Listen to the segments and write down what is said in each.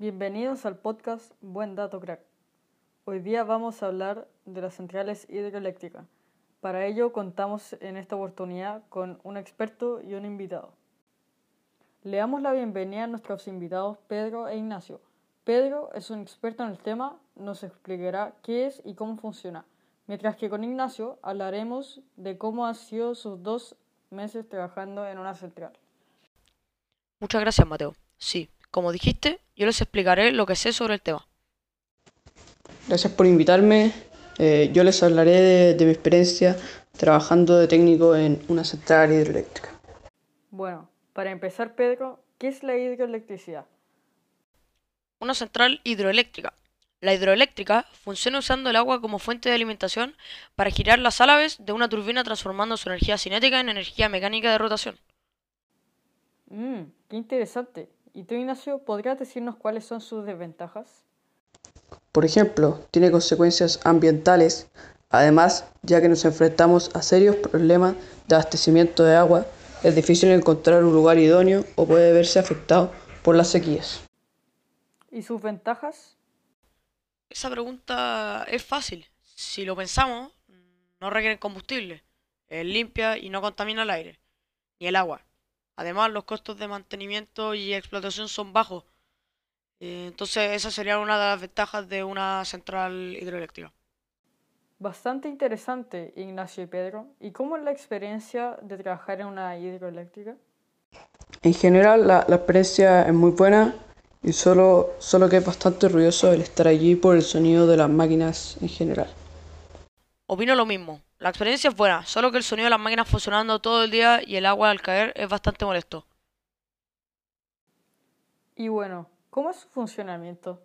Bienvenidos al podcast Buen Dato Crack. Hoy día vamos a hablar de las centrales hidroeléctricas. Para ello contamos en esta oportunidad con un experto y un invitado. Le damos la bienvenida a nuestros invitados Pedro e Ignacio. Pedro es un experto en el tema, nos explicará qué es y cómo funciona, mientras que con Ignacio hablaremos de cómo han sido sus dos meses trabajando en una central. Muchas gracias, Mateo. Sí, como dijiste, yo les explicaré lo que sé sobre el tema. Gracias por invitarme. Eh, yo les hablaré de, de mi experiencia trabajando de técnico en una central hidroeléctrica. Bueno, para empezar, Pedro, ¿qué es la hidroelectricidad? Una central hidroeléctrica. La hidroeléctrica funciona usando el agua como fuente de alimentación para girar las álabes de una turbina transformando su energía cinética en energía mecánica de rotación. Mmm, qué interesante. ¿Y tú, Ignacio, podrías decirnos cuáles son sus desventajas? Por ejemplo, tiene consecuencias ambientales, además, ya que nos enfrentamos a serios problemas de abastecimiento de agua, es difícil encontrar un lugar idóneo o puede verse afectado por las sequías. ¿Y sus ventajas? Esa pregunta es fácil. Si lo pensamos, no requiere combustible, es limpia y no contamina el aire, ni el agua. Además, los costos de mantenimiento y explotación son bajos. Eh, Entonces, esa sería una de las ventajas de una central hidroeléctrica. Bastante interesante, Ignacio y Pedro. ¿Y cómo es la experiencia de trabajar en una hidroeléctrica? En general, la, la experiencia es muy buena y solo, solo que es bastante ruidoso el estar allí por el sonido de las máquinas en general. Opino lo mismo. La experiencia es buena, solo que el sonido de las máquinas funcionando todo el día y el agua al caer es bastante molesto. Y bueno, ¿cómo es su funcionamiento?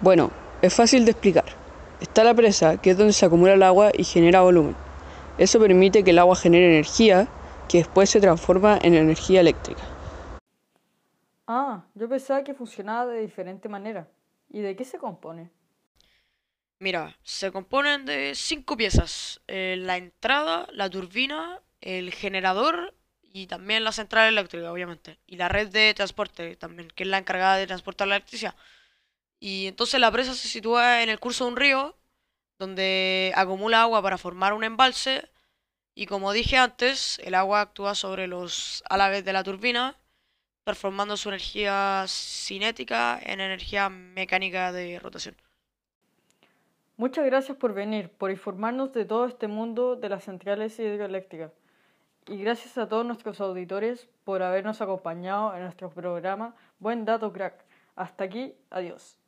Bueno, es fácil de explicar. Está la presa, que es donde se acumula el agua y genera volumen. Eso permite que el agua genere energía, que después se transforma en energía eléctrica. Ah, yo pensaba que funcionaba de diferente manera. ¿Y de qué se compone? Mira, se componen de cinco piezas. eh, la entrada, la turbina, el generador y también la central eléctrica, obviamente. Y la red de transporte también, que es la encargada de transportar la electricidad. Y entonces la presa se sitúa en el curso de un río, donde acumula agua para formar un embalse. Y como dije antes, el agua actúa sobre los álabes de la turbina, transformando su energía cinética en energía mecánica de rotación. Muchas gracias por venir, por informarnos de todo este mundo de las centrales hidroeléctricas. Y gracias a todos nuestros auditores por habernos acompañado en nuestro programa Buen Dato Crack. Hasta aquí, adiós.